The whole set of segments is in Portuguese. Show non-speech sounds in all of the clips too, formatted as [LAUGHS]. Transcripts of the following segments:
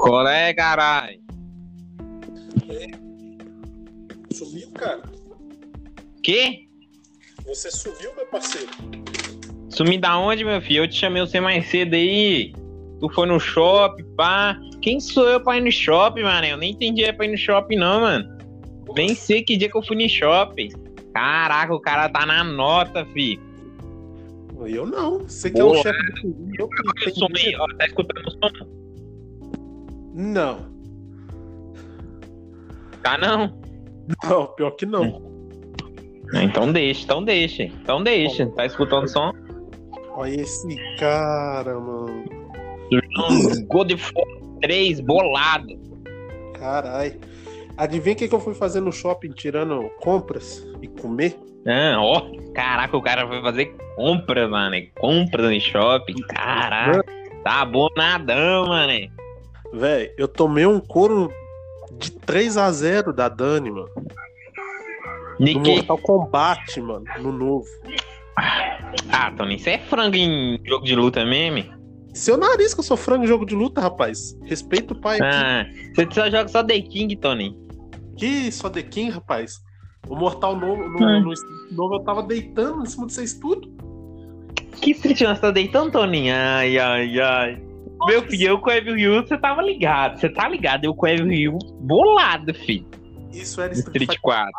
Qual é, caralho? Sumiu, cara? Que? Você sumiu, meu parceiro? Sumi da onde, meu filho? Eu te chamei você mais cedo aí. Tu foi no shopping, pá. Quem sou eu pra ir no shopping, mano? Eu nem entendi pra ir no shopping, não, mano. Nem sei que dia que eu fui no shopping. Caraca, o cara tá na nota, fi. Eu não. Você que é o chefe do. Eu som aí, ó. Tá escutando o som? Não. Tá não? Não, pior que não. Então deixa, então deixa. Então deixa. Tá escutando o som? Olha esse cara, mano. God of War 3 bolado. Carai. Adivinha o que, que eu fui fazer no shopping tirando compras e comer? Ah, ó. Caraca, o cara foi fazer compras, mano. Compras no shopping. Caraca. Tá bonadão, mano. Véi, eu tomei um couro de 3 a 0 da Dani, mano. De No que? Mortal Kombat, mano. No novo. Ah, Tony, isso é frango em jogo de luta mesmo? Seu nariz que eu sou frango em jogo de luta, rapaz. Respeita o pai aqui. Ah, você só joga só The King, Tony. Que só The King, rapaz. O Mortal novo, no, Hum. no novo eu tava deitando em cima de vocês tudo. Que Street você tá deitando, Tony? Ai, ai, ai. Meu filho, eu com o Evil Ryu, você tava ligado. Você tá ligado? Eu com o Evil Ryu bolado, filho. Isso era Street, Street Fighter. 4.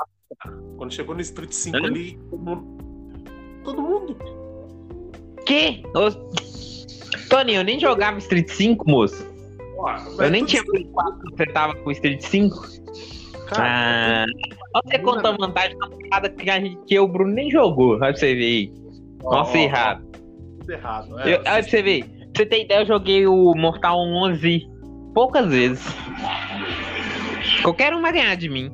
Quando chegou no Street 5 Hã? ali, todo mundo. Que? Ô, Tony, eu nem jogava Street 5, moço. Ó, Eu nem tinha Play 4 quando você tava com o Street 5. Cara, Ah, olha você conta a vantagem da parada que, a gente, que eu, o Bruno, nem jogou. Olha pra você ver aí. Nossa, ó, errado. Errado. Eu, É, olha pra você ver. Pra você ter ideia, eu joguei o Mortal 11 poucas vezes. Qualquer um vai ganhar de mim.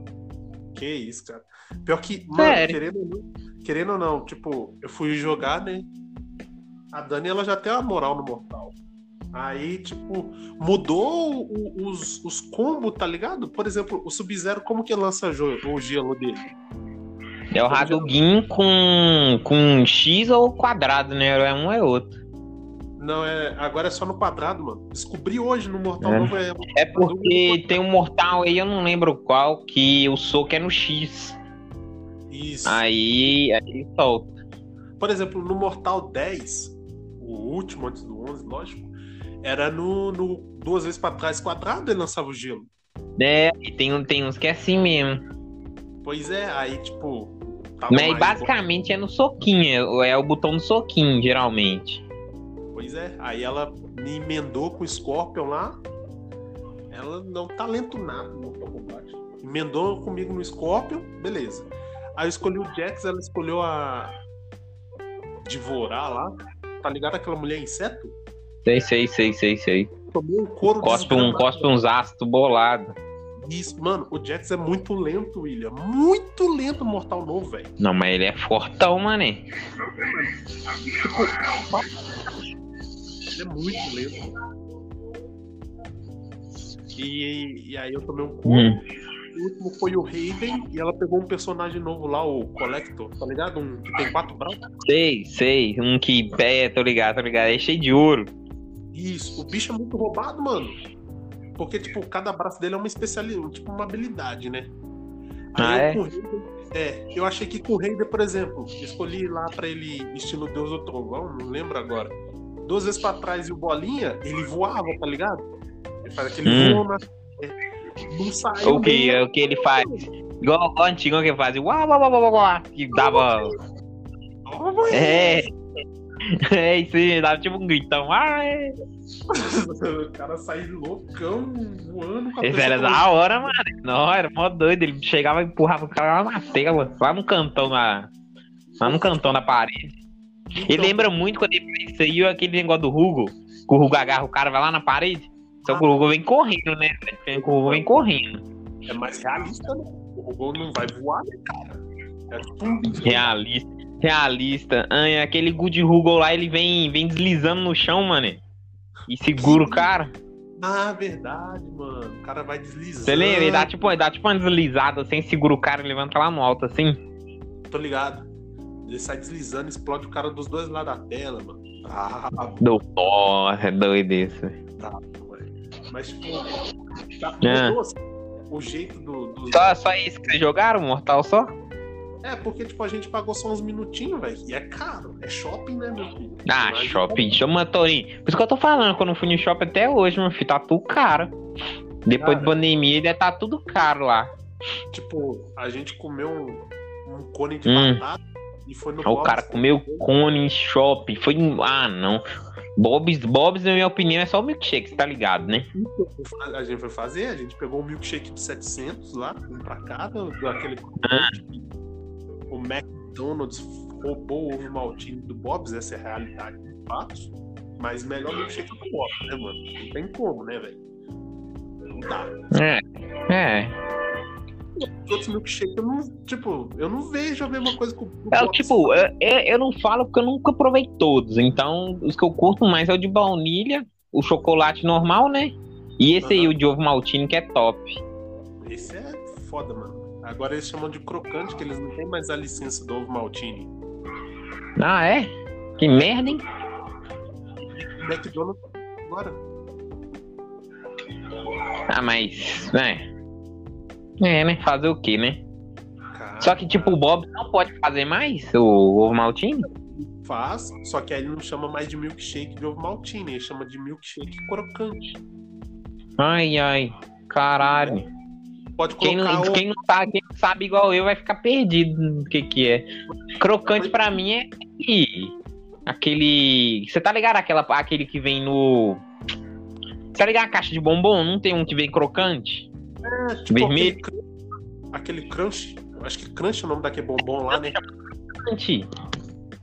Que isso, cara. Pior que, mano, querendo ou não, querendo ou não, tipo, eu fui jogar, né? A Dani, ela já tem uma moral no Mortal. Aí, tipo, mudou o- os, os combos, tá ligado? Por exemplo, o Sub-Zero, como que lança o gelo dele? É o Hadouken com, com X ou quadrado, né? É um é outro. Não, é, agora é só no quadrado, mano. Descobri hoje no Mortal É. Novo é. É porque tem um mortal aí, eu não lembro qual, que o soco é no X. Isso. Aí, aí solta. Por exemplo, no Mortal 10, o último antes do 11, lógico, era no, no duas vezes pra trás quadrado ele lançava o gelo. É, e tem, tem uns que é assim mesmo. Pois é, aí tipo. tava Mas basicamente é no soquinho, é, é o botão do soquinho, geralmente. Pois é, aí ela me emendou com o Scorpion lá. Ela não tá lento nada no Mortal Kombat. Emendou comigo no Scorpion, beleza. Aí eu escolhi o Jax, ela escolheu a. Devorar lá. Tá ligado aquela mulher inseto? Sei, sei, sei, sei, sei. Tomei um couro Cospe, um, cospe uns ácidos bolados. Isso, mano, o Jax é muito lento, William. Muito lento Mortal Novo, velho. Não, mas ele é fortão, mané. Ele é muito lento. E, e aí eu tomei um couro. Hum. O último foi o Raiden e ela pegou um personagem novo lá, o Collector, tá ligado? Um que tem quatro braços. Sei, sei. Um que é, tô ligado, tô ligado. É cheio de ouro. Isso, o bicho é muito roubado, mano. Porque, tipo, cada braço dele é uma especialidade, tipo, uma habilidade, né? Ah, eu é? com o Raiden, é, eu achei que com o Raiden, por exemplo, escolhi lá pra ele estilo Deus do Trovão, não lembro agora. Duas vezes pra trás e o Bolinha, ele voava, tá ligado? Ele faz aquele Hum. voo na... é, Não saiu O que, o que ele faz? Igual o antigo que fazia. Uau, uau, uau, uau, uau, que dava. É. É isso aí, dava tipo um gritão. Ai. o cara sai loucão, voando com a Esse era da hora, mano. Não, era mó doido. Ele chegava e empurrava o cara lá na tela, lá no cantão na. Lá no cantão da parede. Então, Ele lembra muito quando ele aí, aquele negócio do Hugo. Que o Hugo agarra o cara, vai lá na parede. Só que o Hugo vem correndo, né? O Hugo vem correndo. É mais realista, né? O robô não vai voar, né, cara? É tipo um. Realista. Realista. Ai, aquele Good Hugo lá, ele vem, vem deslizando no chão, mano. E segura o cara. Ah, verdade, mano. O cara vai deslizando. Você lembra? Ele dá tipo, ele dá tipo uma deslizada assim, segura o cara e levanta lá no alto assim. Tô ligado. Ele sai deslizando, explode o cara dos dois lados da tela, mano. Ah, Do... Nossa, é doido isso. tá. Mas, tipo, tá, É. o jeito do. do- Só, só isso que vocês jogaram, Mortal só? É, porque, tipo, a gente pagou só uns minutinhos, velho. E é caro. É shopping, né, meu filho? Ah, Mas- shopping, chama Torinho. Por isso que eu tô falando, quando eu fui no shopping até hoje, meu filho, tá tudo caro. Depois Cara. da pandemia, deve tá tudo caro lá. Tipo, a gente comeu um, um cone de Hum. batata e foi no O Bob's. cara comeu cone em shopping. Foi. Ah, não. Bob's, Bob's, na minha opinião, é só o milkshake, tá ligado, né? A gente foi fazer, a gente pegou um milkshake de 700 lá, um pra cada, daquele. Ah. O McDonald's roubou o ovo maltine do Bob's, essa é a realidade de fatos. Mas melhor milkshake do Bob's, né, mano? Não tem como, né, velho? Não dá. É. É. Os outros milkshakes, eu não, tipo, eu não vejo a mesma coisa com o É, tipo, eu, eu- eu não falo porque eu nunca provei todos. Então, os que eu curto mais é o de baunilha, o chocolate normal, né? E esse aí, Aham. o de ovo maltine, que é top. Esse é foda, mano. Agora eles chamam de crocante, que eles não têm mais a licença do ovo maltine. Ah, é? Que merda, hein? McDonald's agora. Ah, mas. É. É, né? Fazer o quê, né? Cara, Só que, tipo, o Bob não pode fazer mais o ovo maltine? faz, só que aí ele não chama mais de milkshake de ovo maltine, ele chama de milkshake crocante. Ai, ai. Caralho. Pode Quem colocar não, ovo. quem, não sabe, quem não sabe igual eu vai ficar perdido no que que é. Crocante pra mim é aquele... aquele... Você tá ligado aquela, aquele que vem no... Você tá ligado a caixa de bombom? Não tem um que vem crocante? É, tipo vermelho. Aquele, crunch- aquele crunch. Acho que crunch é o nome daquele bombom lá, né?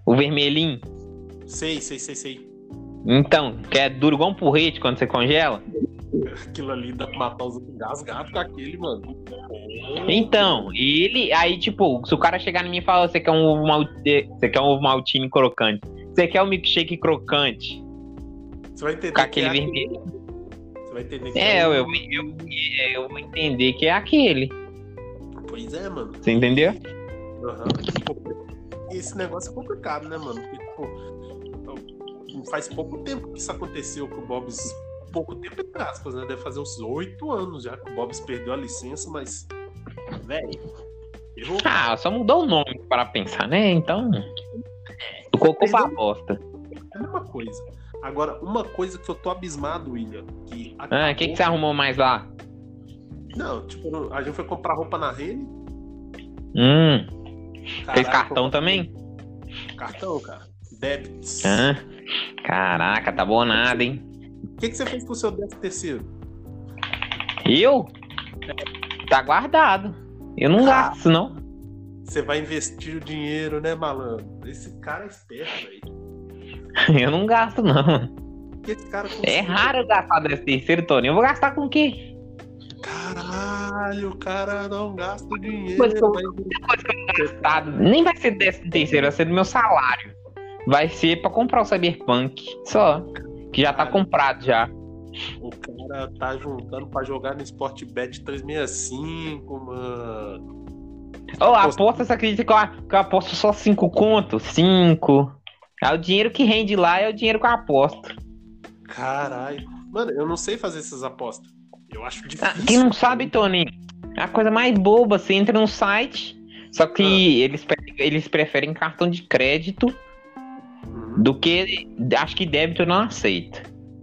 O vermelhinho. Sei, sei, sei, sei. Então, que é duro igual um porrete quando você congela. Aquilo ali dá pra matar os engasgados com aquele, mano. Então, ele... Aí, tipo, se o cara chegar em mim e falar você quer um ovo maltine, você quer um ovo maltine crocante, você quer um milkshake crocante, Você vai entender com que aquele é aquele. vermelho. Vai entender que É, é eu, eu, eu, vou entender que é aquele. Pois é, mano. Você entendeu? Aham. E Esse negócio é complicado, né, mano? Porque, tipo, faz pouco tempo que isso aconteceu com o Bob's. Pouco tempo, entre aspas, né? Deve fazer uns oito anos já que o Bob's perdeu a licença, mas. Velho. Errou. Ah, só mudou o nome para pensar, né? Então. Do cocô pra bosta. É a mesma coisa. Agora, uma coisa que eu tô abismado, William, que. Ah, o que, acabou- que você arrumou mais lá? Não, tipo, a gente foi comprar roupa na Rene. Hum, fez caralho, cartão também? Cartão, cara. Débits. Ah, caraca, tá bom nada, hein? O que, que você fez com o seu décimo terceiro? Eu? Tá guardado. Eu não Ah. gasto, não. Você vai investir o dinheiro, né, malandro? Esse cara é esperto, velho. [LAUGHS] Eu não gasto, não. que É raro eu gastar desse terceiro, Tony. Eu vou gastar com o quê? Caralho, o cara não gasta dinheiro. Coisa que eu- mas- Tá, nem vai ser décimo terceiro, vai ser do meu salário. Vai ser pra comprar o Cyberpunk. Só. Que já tá comprado já. O cara tá juntando pra jogar no Sportbet 365, mano. Ô, aposta, você acredita que eu, que eu aposto só 5 conto? 5. É o dinheiro que rende lá, é o dinheiro que eu aposto. Caralho. Mano, eu não sei fazer essas apostas. Eu acho Ah, difícil. quem não sabe, Tony, é a coisa mais boba. Você entra no site, só que eles, pre- eles preferem cartão de crédito Uhum. do que. Acho que débito eu não aceita.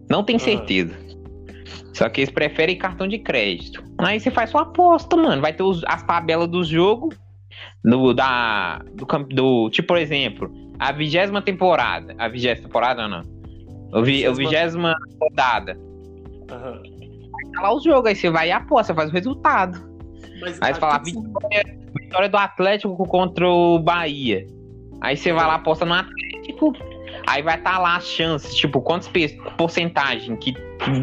Não tenho Ah. certeza. Só que eles preferem cartão de crédito. Aí você faz sua aposta, mano. Vai ter os- as tabelas do jogo. Do, da, do, do. Tipo, por exemplo, a vigésima temporada. A vigésima temporada não. O vi- a Vigésima- rodada. Aham. Tá lá o jogo, aí você vai e aposta, faz o resultado. Mas Aí você fala, aqui- vitória, vitória do Atlético contra o Bahia. Aí você vai lá, aposta no Atlético. Aí vai estar lá as chances, tipo, quantas pe- porcentagem que,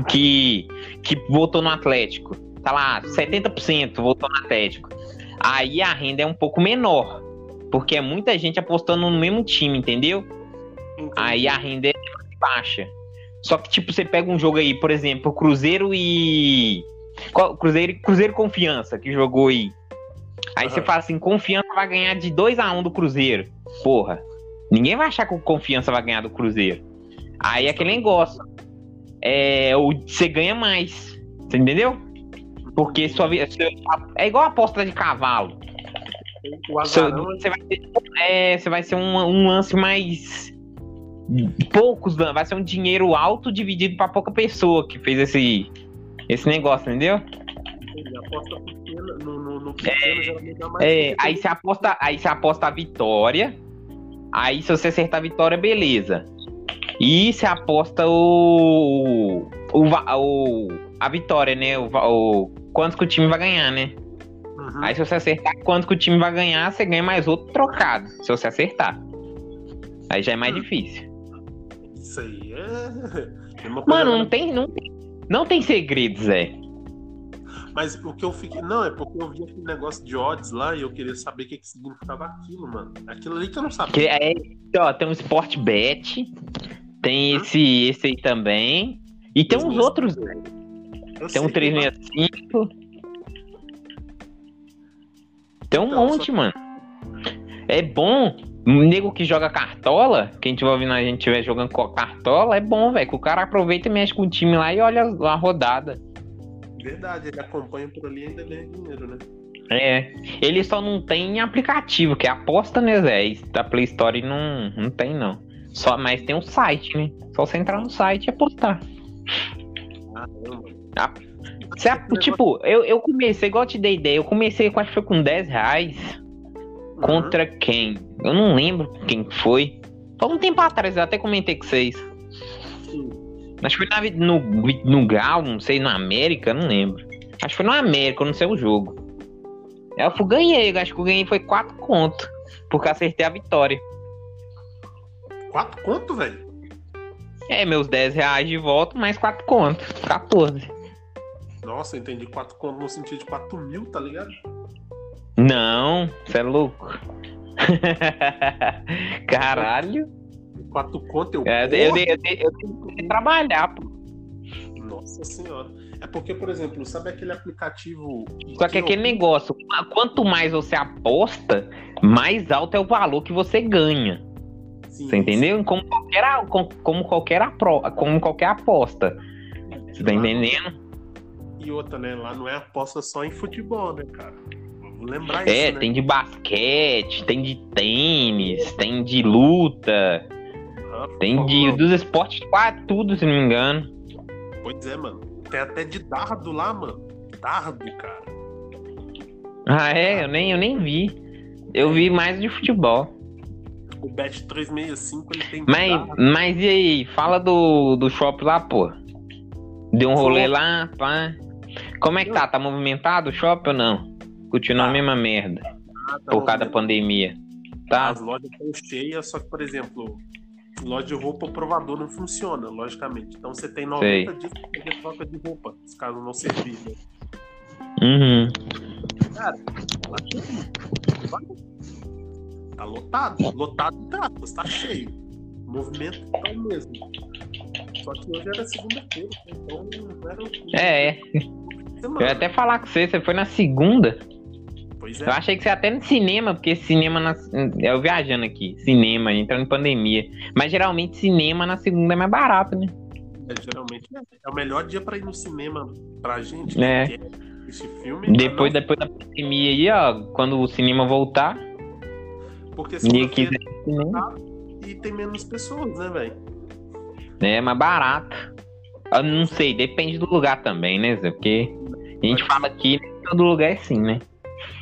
que, que votou no Atlético. Tá lá, 70% votou no Atlético. Aí a renda é um pouco menor. Porque é muita gente apostando no mesmo time, entendeu? Entendi. Aí a renda é baixa. Só que, tipo, você pega um jogo aí, por exemplo, Cruzeiro e. Cruzeiro, Cruzeiro Confiança, que jogou aí. Aí Aham. você fala assim: Confiança vai ganhar de 2x1 do Cruzeiro. Porra. Ninguém vai achar que o Confiança vai ganhar do Cruzeiro. Aí é aquele negócio. é, o- você ganha mais. Você entendeu? Porque sua vida. É igual a aposta de cavalo. O azarão é Você vai ter, é, você vai ser um, um lance mais. Poucos, vai ser um dinheiro alto dividido pra pouca pessoa que fez esse, esse negócio, entendeu? a aposta no, no, no pequeno geralmente dá mais. É, aí você aposta, aí você aposta a vitória. Aí se você acertar a vitória, beleza. E você aposta o, o, o a vitória, né? O, o quantos que o time vai ganhar, né? Uhum. Aí se você acertar quanto que o time vai ganhar, você ganha mais outro trocado. Se você acertar. Aí já é mais Hum. difícil. Isso aí é. [LAUGHS] é uma coisa Mano, não tem, não tem, não tem segredo, Zé. Mas o que eu fiquei. Não, é porque eu vi aquele negócio de odds lá e eu queria saber o que, que significava aquilo, mano. Aquilo ali que eu não sabia. é, ó, tem um Sport Bet, tem Hum. esse, esse aí também. E tem uns 365. outros, Tem um sei, 365. Tem um Então, monte, só- mano. É bom. Um nego que joga cartola, quem tiver ouvindo a gente estiver jogando com cartola, é bom, velho. Que o cara aproveita e mexe com o time lá e olha a rodada. Verdade, ele acompanha por ali e ainda ganha dinheiro, né? É. Ele só não tem aplicativo, que é aposta, né, Zé? Da Play Store não, não tem, não. Só, mas tem um site, né? Só você entrar no site e apostar. Caramba. Você, tipo, eu, eu comecei, igual eu te dei ideia, eu comecei, eu acho que foi com 10 reais. Uhum. Contra quem? Eu não lembro quem foi. Foi um tempo atrás, eu até comentei com vocês. Sim. Acho que foi na, no, no Gal, não sei, no América, não lembro. Acho que foi no América, não sei o jogo. Eu fui, ganhei, acho que eu ganhei foi 4 conto. Porque acertei a vitória. Quatro conto, velho? É, meus 10 reais de volta, mais 4 conto. 14. Nossa, eu entendi quatro conto no sentido de 4 mil, tá ligado? Não, você é louco. [LAUGHS] Caralho. Quatro conto eu. É, eu, eu, eu, eu tenho que trabalhar, pô. Nossa senhora. É porque, por exemplo, sabe aquele aplicativo. Só que eu- aquele negócio, quanto mais você aposta, mais alto é o valor que você ganha. Sim, Você entendeu? Como qualquer, como qualquer, apro- como qualquer aposta. Você tá entendendo? E outra, né? Lá não é aposta só em futebol, né, cara? Vamos lembrar É, isso, né? tem de basquete, tem de tênis, tem de luta, Ah, tem de dos esportes quase tudo, se não me engano. Pois é, mano. Tem até de dardo lá, mano. Dardo, cara. Ah, é? Eu nem, eu nem vi. Eu vi mais de futebol. O Bet 365 ele tem Mas, dardo. mas e aí? Fala do, do shopping lá, pô. Deu um rolê lá, pá. Como é que tá? Tá movimentado o shopping ou não? Continua a Tá. mesma merda. Tá Por causa da movimentado. pandemia. Tá? As lojas estão cheias, só que, por exemplo, loja de roupa, o provador não funciona, logicamente. Então você tem 90 dias pra fazer troca de roupa, se caso não servir, né? Uhum. Vai. Tá lotado. Lotado tá, mas tá cheio. O movimento tá o mesmo. Só que hoje era segunda-feira, então não era o É, é. Eu ia até falar com você, você foi na segunda. Pois Eu é. achei que você ia até no cinema, porque cinema na. Eu viajando aqui, cinema, entrando em pandemia. Mas geralmente cinema na segunda é mais barato, né? É, geralmente é. É o melhor dia pra ir no cinema pra gente É. que quer assistir filme. Depois, mas depois da pandemia aí, ó, quando o cinema voltar, não, Porque segunda-feira quiser cinema, e tem menos pessoas, né, velho? é mais barato. Eu não sei, depende do lugar também, né, Zé? Porque a gente fala aqui, nem todo lugar é assim, né?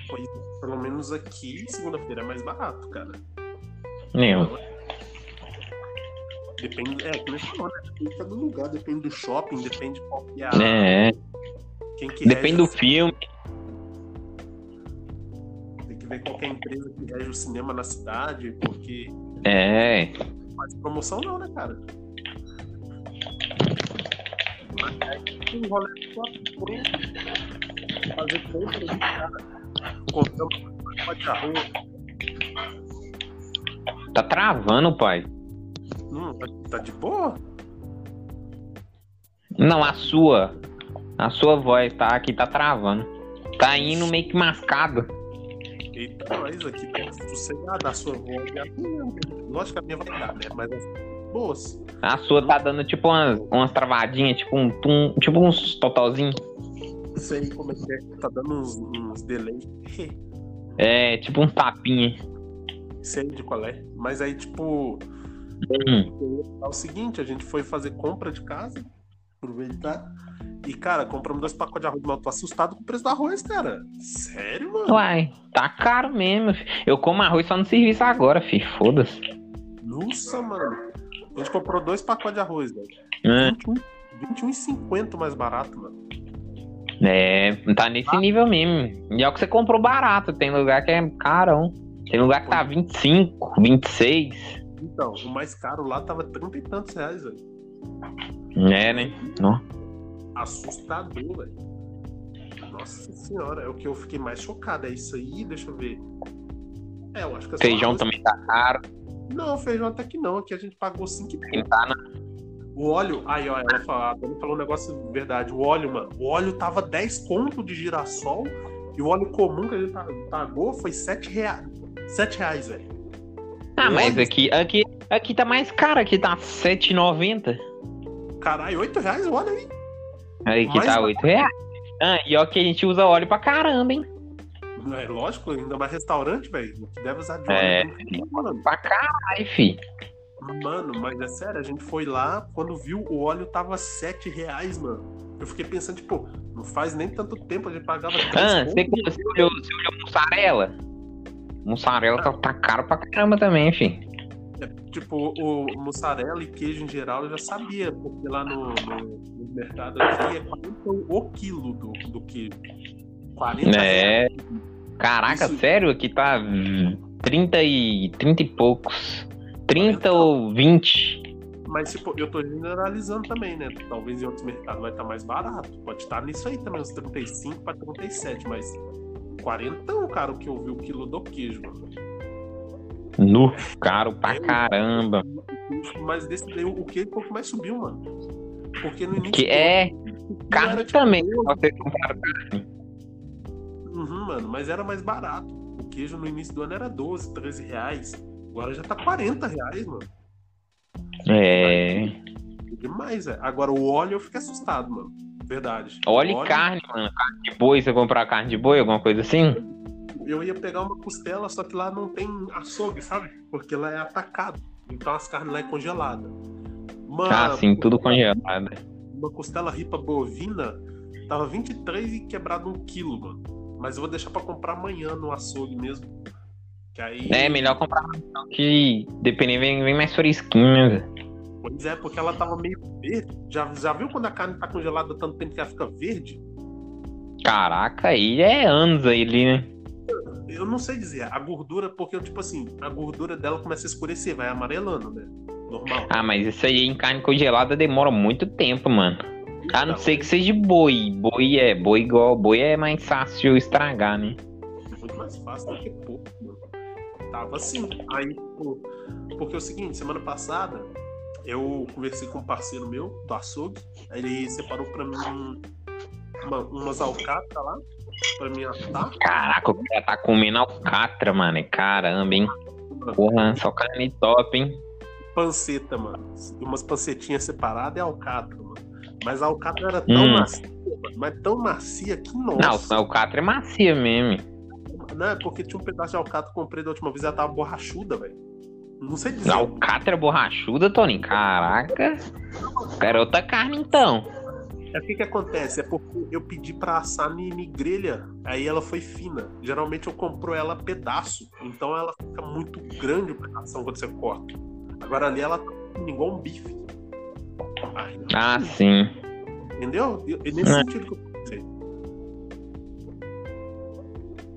Pois é, Pelo menos aqui, segunda-feira é mais barato, cara. Meu. Depende, é, como você falou, né? Depende de cada lugar, depende do shopping, depende de qual que é a. É, Quem que depende do filme. Tem que ver qual que é a empresa que rege o cinema na cidade, porque É. não faz promoção não, né, cara? Um rolê fazer compra ali, cara. Arroz. Tá travando, pai. Hum, tá, tá de boa? Não, a sua. A sua voz tá aqui, tá travando. Tá indo meio que mascado. Eita, nós aqui tá sossegado a sua voz. minha, Lógico que a minha vai dar, né? Mas assim, boas. A sua tá dando tipo umas, umas travadinhas, tipo um tum, tipo uns totalzinho. Sei como é que é. Tá dando uns, uns delay. É, tipo um tapinha. Sei de qual é. Mas aí, tipo. Hum. É o seguinte, a gente foi fazer compra de casa. Aproveitar. E, cara, compramos dois pacotes de arroz, mas eu tô assustado com o preço do arroz, cara. Sério, mano? Uai, tá caro mesmo. Eu como arroz só no serviço agora, fi. Foda-se. Nossa, mano. A gente comprou dois pacotes de arroz, velho. É. 21 21,50 mais barato, mano. É, tá nesse nível mesmo. E é o que você comprou barato. Tem lugar que é carão. Tem lugar que tá 25, 26. Então, o mais caro lá tava 30 e tantos reais, velho. É, né? Não. Assustador, velho. Nossa senhora, é o que eu fiquei mais chocado. É isso aí, deixa eu ver. É, eu acho que é Feijão também tá caro. Não, feijão até que não. Aqui a gente pagou 5 e Quem tá na... O óleo, aí ó, ela falou, a Dani falou um negócio verdade. O óleo, mano, o óleo tava 10 conto de girassol e o óleo comum que a gente pa- pagou foi 7 reais. 7 reais, velho. Ah, mas aqui, aqui, aqui tá mais caro. Aqui tá 7,90. Caralho, 8 reais o óleo aí. Aí aqui Mais tá barato. 8 reais. Ah, e ó que a gente usa óleo pra caramba, hein? É lógico, ainda mais restaurante, velho. Que deve usar de óleo. É. Mano, Pra caralho, fi. mano, mas é sério, a gente foi lá, quando viu o óleo tava 7 reais, mano. Eu fiquei pensando, tipo, não faz nem tanto tempo, a gente pagava 3 Ah, você, você olhou, você olhou mussarela? Mussarela tá, tá caro pra caramba também, fi. Tipo, o mussarela e queijo em geral eu já sabia, porque lá no, no- no mercado aqui é 40 o quilo do, do queijo. 40 reais. É. Caraca, Isso. sério? Aqui tá 30 e, 30 e poucos. 30 ou 20. Mas, tipo, eu tô generalizando também, né? Talvez em outros mercados vai estar mais barato. Pode estar nisso aí também, uns 35 para 37, mas 40, cara, o que eu vi o quilo do queijo, mano. Nu, caro pra caramba. Mas desse daí, o queijo foi o que mais subiu, mano. Porque no início. Que é ano carne tipo, também. 12. Vocês compraram carne. Uhum, mano, mas era mais barato. O queijo no início do ano era 12, 13 reais. Agora já tá 40 reais, mano. É. É demais, é. Agora o óleo eu fiquei assustado, mano. Verdade. Óleo O e carne, mano. Carne de boi, você comprar carne de boi, alguma coisa assim? Eu ia pegar uma costela, só que lá não tem açougue, sabe? Porque lá é atacado. Então as carnes lá é congelada. Mano, Ah, sim, tudo congelado. uma costela ripa bovina tava 23 e quebrado um quilo, mano. Mas eu vou deixar pra comprar amanhã no açougue mesmo. Que aí. É melhor comprar que dependendo vem, vem mais fresquinho, né? Pois é, porque ela tava meio verde. Já, já viu quando a carne tá congelada tanto tempo que ela fica verde? Caraca, aí é anos aí ali, né? Eu não sei dizer. A gordura, porque, tipo assim, a gordura dela começa a escurecer, vai amarelando, né? Normal. Ah, mas isso aí em carne congelada demora muito tempo, mano. A não ser que seja boi. Boi é, boi igual, boi é mais fácil estragar, né? É muito mais fácil do que pouco, mano. Tava assim. Aí, tipo, porque é o seguinte, semana passada eu conversei com um parceiro meu do açougue. Aí ele separou pra mim um- uma, umas alcatras lá pra mim assar. Caraca, o cara tá comendo alcatra, mano. Caramba, hein? Porra, só carne top, hein? Panceta, mano. Umas pancetinhas separadas e alcatra, mano. Mas a alcatra era tão Hum. macia, mas tão macia que Não, nossa. a alcatra é macia mesmo. Não, é porque tinha um pedaço de alcatra que eu comprei da última vez, ela tava borrachuda, velho. Não sei dizer. Alcatra borrachuda, Tony. Caraca. Era outra carne, então. É o que que acontece? É porque eu pedi pra assar em em grelha, aí ela foi fina. Geralmente eu compro ela pedaço, então ela fica muito grande o pedaço quando você corta. Agora ali ela tá igual um bife. Ah, sim. Entendeu? É nesse É. sentido que eu pensei.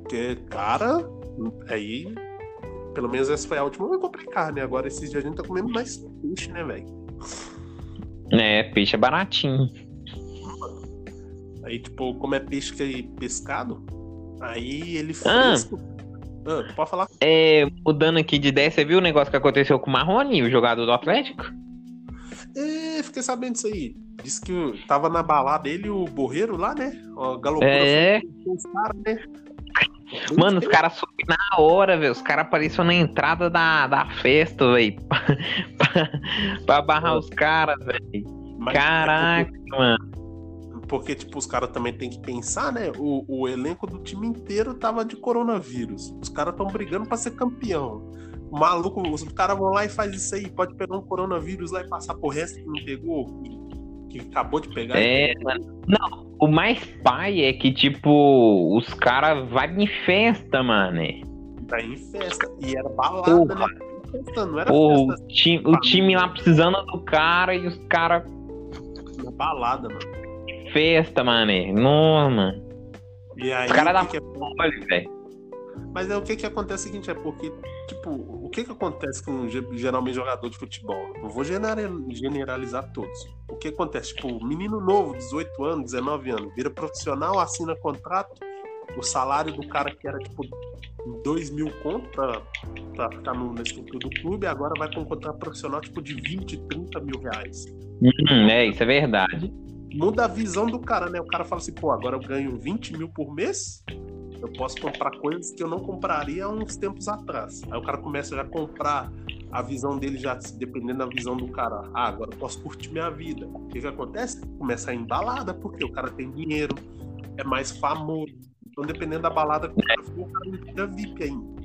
Porque, cara, aí. Pelo menos essa foi a última eu comprei carne. Agora esses dias a gente tá comendo mais peixe, né, velho? É, peixe é baratinho. Aí, tipo, como é peixe que é pescado, aí ele Ah. fresco. Ah, pode falar? É, mudando aqui de ideia, você viu o negócio que aconteceu com o Marrone, o jogador do Atlético? É, fiquei sabendo disso aí. Disse que o- tava na balada ele e o Borreiro lá, né? Ó, galopou É, com os caras, né? Mano, os caras subiram na hora, velho. Os caras apareceram na entrada da, da festa, velho. [LAUGHS] pra, pra barrar os caras, velho. Mas é Caraca, mano. Porque, tipo, os caras também tem que pensar, né? O, o elenco do time inteiro tava de coronavírus. Os caras estão brigando pra ser campeão. Maluco, os caras vão lá e faz isso aí. Pode pegar um coronavírus lá e passar pro resto que não pegou, que, que acabou de pegar. É, mano. Não, o mais pai é que, tipo, os caras vão em festa, mano. Tá em festa. E era balada, Porra. né? Festa, Não era Pô, o time, o time lá precisando do cara e os caras balada, mano. festa, mano. Não, mano. E aí, Os caras da que que é velho. Mas é o que que acontece é o seguinte, é porque, tipo, o que que acontece com ge- geralmente jogador de futebol? Não vou genera- generalizar todos. O que acontece? Tipo, menino novo, 18 anos, 19 anos, vira profissional, assina contrato, o salário do cara que era, tipo, 2 mil conto pra, pra ficar no, na estrutura do clube, agora vai com um contrato profissional, tipo, de 20, 30 mil reais. Hum, é, isso é verdade. Muda a visão do cara, né? O cara fala assim, pô, agora eu ganho 20 mil por mês, eu posso comprar coisas que eu não compraria há uns tempos atrás. Aí o cara começa já a comprar a visão dele, já dependendo da visão do cara. Ah, agora eu posso curtir minha vida. O que que acontece? Começa a ir em balada, porque o cara tem dinheiro, é mais famoso. Então, dependendo da balada que o cara for, o cara vira VIP ainda.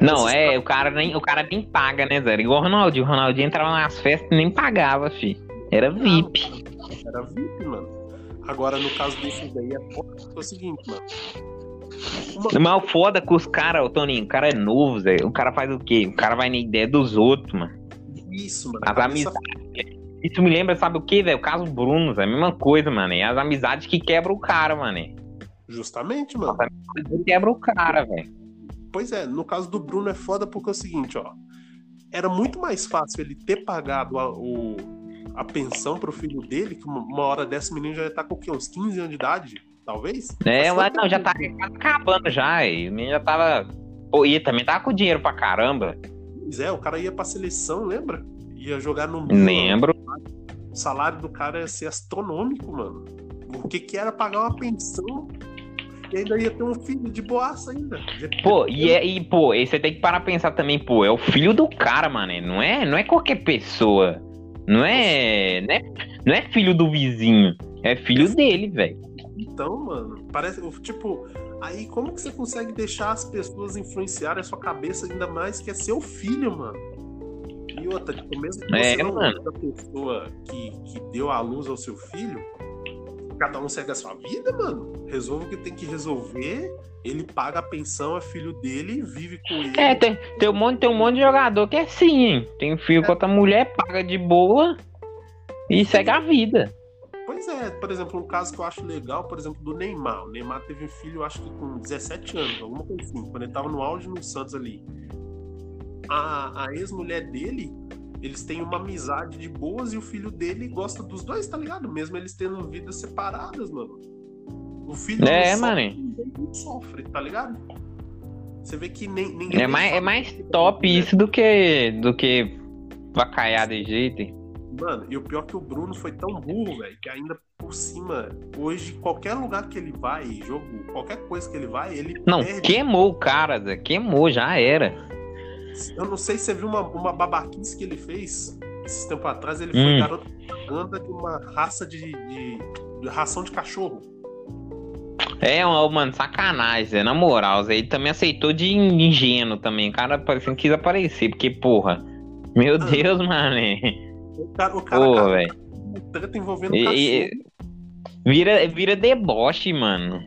Não, é, o cara nem, o cara nem paga, né, Zé? Igual o Ronaldinho. O Ronaldinho entrava nas festas e nem pagava, fi. Era VIP. Era VIP, mano. Agora, no caso desses daí, é é o seguinte, mano. Uma- Mas o foda com os caras, ô Toninho, o cara é novo, Zé. O cara faz o quê? O cara vai na ideia dos outros, mano. Isso, mano. As amizades. Isso me lembra, sabe o quê, velho? O caso Bruno, Zé. A mesma coisa, mano. É as amizades que quebram o cara, mano. Justamente, mano. Quebra o cara, velho. Pois é, no caso do Bruno é foda porque é o seguinte, ó. Era muito mais fácil ele ter pagado a, o, a pensão pro filho dele, que uma, hora dessa menino já estar com o quê? Uns 15 anos de idade, talvez? É, Mas mas foi não, já tá acabando já. E o menino já tava. Pô, e também tava com dinheiro pra caramba. Pois é, o cara ia pra seleção, lembra? Ia jogar no. Lembro. O salário do cara ia ser astronômico, mano. O que que era pagar uma pensão e ainda ia ter um filho de boaça ainda. Pô, e, é, e pô, e você tem que parar pra pensar também, pô, é o filho do cara, mano. Não é, não é qualquer pessoa. Não é, não é. Não é filho do vizinho. É filho dele, velho. Então, mano, parece. Tipo, aí como que você consegue deixar as pessoas influenciarem a sua cabeça ainda mais que é seu filho, mano? E outra, tipo, mesmo que É, você não mano. seja a pessoa que, que deu a luz ao seu filho, cada um segue a sua vida, mano. Resolve o que tem que resolver. Ele paga a pensão, é filho dele, vive com ele. É, tem, tem, um monte, tem um monte de jogador que é assim, hein? Tem filho com outra mulher, paga de boa e segue a vida. Pois é, por exemplo, um caso que eu acho legal, por exemplo, do Neymar. O Neymar teve um filho, acho que com 17 anos, alguma coisa assim, quando ele tava no auge no Santos ali. A, a ex-mulher dele, eles têm uma amizade de boas e o filho dele gosta dos dois, tá ligado? Mesmo eles tendo vidas separadas, mano. O filho É, não mano. sofre, não sofre, tá ligado? Você vê que nem, ninguém. É mais, é mais top isso do que do que vacaiar de jeito. Mano, e o pior é que o Bruno foi tão burro, velho, que ainda por cima, hoje, qualquer lugar que ele vai, jogo, qualquer coisa que ele vai, ele Não, perde. queimou o cara. Queimou, já era. Eu não sei se você viu uma, uma babaquice que ele fez esses tempos atrás. Ele foi Hum. garoto propaganda de uma raça de, de- de ração de cachorro. É, mano, sacanagem, Zé. Na moral, Zé. Ele também aceitou de ingênuo também. O cara parecendo que quis aparecer, porque, porra. Meu Deus, mano. O cara, o cara Pô, treta envolvendo E- cachorro. e- Vira, vira deboche, mano.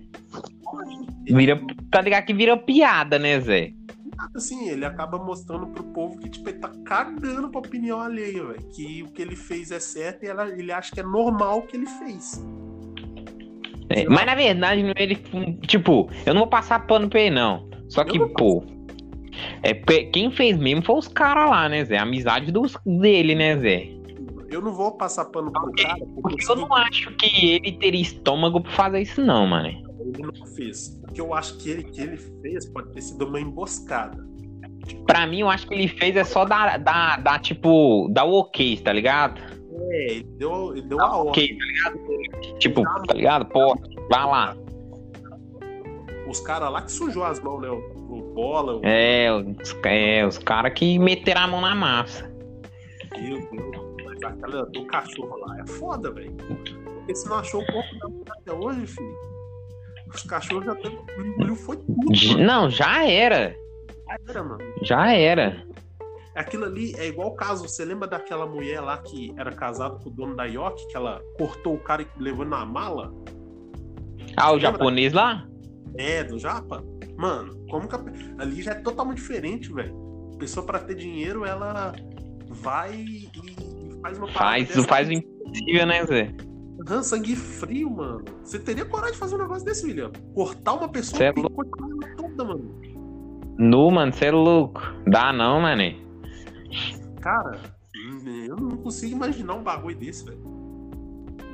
Vira. Tá ligado que vira piada, né, Zé? Assim, ele acaba mostrando pro povo que tipo, ele tá cagando pra opinião alheia, velho. Que o que ele fez é certo e ela- ele acha que é normal o que ele fez. É, mas na verdade, ele. Tipo, eu não vou passar pano pra ele, não. Só que, pô. É, quem fez mesmo foi os caras lá, né, Zé? A amizade dos, dele, né, Zé? Eu não vou passar pano pro cara porque, Porque eu não acho que ele teria estômago pra fazer isso, não, mano. ele não fez. Que eu acho que ele, que ele fez pode ter sido uma emboscada. Pra mim, eu acho que ele fez é só dar, dar, dar tipo, dar o ok, tá ligado? É, ele deu, ele deu a ordem. ok, tá ligado? Tipo, tá ligado? Pô, vai lá. os caras lá que sujou as mãos, né? O, o bola. O... É, os, é, os caras que meteram a mão na massa. Meu Deus. Mas aquela do cachorro lá é foda, velho. Porque se não achou o corpo da até hoje, filho. Os cachorros já teve. Engoliu foi tudo. Não, já era. Já era, mano. Já era. Aquilo ali é igual o caso. Você lembra daquela mulher lá que era casada com o dono da York, que ela cortou o cara e levou na mala? Ah, o japonês lá? É, do Japa? Mano, como que a... ali já é totalmente diferente, velho. Pessoa para ter dinheiro, ela vai e faz uma Faz, faz o impossível, né, Zé? Uhum, sangue frio, mano. Você teria coragem de fazer um negócio desse, William? Cortar uma pessoa Cê é e louco. cortar ela toda, mano. Nu, mano, você é louco. Dá não, mano. Cara, eu não consigo imaginar um bagulho desse, velho.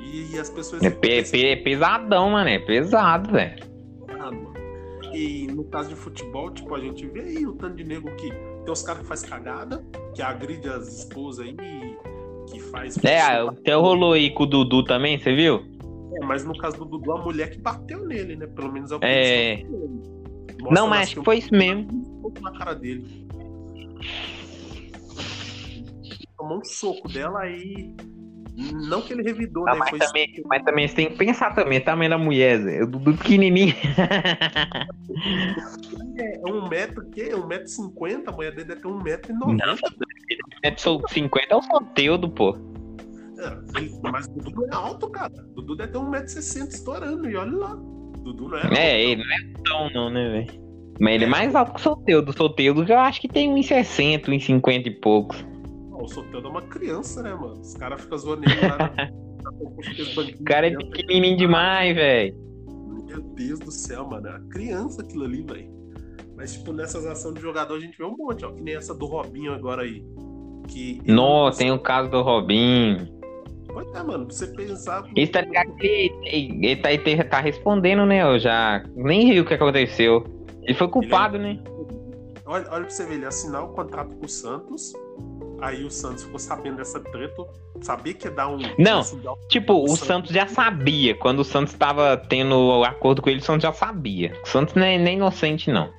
E, e as pessoas. É, pe- pe- é pesadão, mano. É pesado, velho. Ah. E no caso de futebol, tipo, a gente vê aí o tanto de nego que tem os caras que faz cagada, que agride as esposas aí, que faz. É, até rolou aí com o Dudu também, você viu? É, mas no caso do Dudu, a mulher que bateu nele, né? Pelo menos é o que É. Mostra Não, mas acho que foi isso mesmo. um na cara dele. Tomou um soco dela aí. Não que ele revidou, Ah, né? mas, Foi também, mas também você tem que pensar também, tamanho da mulher, Zé. O Dudu pequenininho. [LAUGHS] é um metro, que? Um metro e cinquenta, a mulher dele deve ter um metro e Não, noventa. é de sol- 50 é o Soteudo, pô. É, mas o Dudu é alto, cara. O Dudu deve ter um metro e sessenta estourando, e olha lá. O Dudu não é alto. É, ele não é tão não, né, velho? Mas ele é mais alto que o Soteudo. O Soteudo eu acho que tem uns 60, uns 50 e poucos. Ó, O Soteldo é uma criança, né, mano? Os caras ficam zoando ele lá. né? [LAUGHS] O cara é pequenininho demais, velho. Meu Deus do céu, mano. É uma criança aquilo ali, velho. Mas, tipo, nessas ações de jogador a gente vê um monte, ó. Que nem essa do Robinho agora aí. Que ele- Nossa, tem o caso do Robinho. Pois é, mano. Pra você pensar. Esse tá ligado que ele, ele tá, ele tá respondendo, né? Eu já nem vi o que aconteceu. Ele foi culpado, né? Olha, olha pra você ver, ele assinar o contrato com o Santos. Aí o Santos ficou sabendo dessa treta. Sabia que ia dar um. Não. Tipo, o Santos. Santos já sabia. Quando o Santos tava tendo o acordo com ele, o Santos já sabia. O Santos não é nem inocente, não.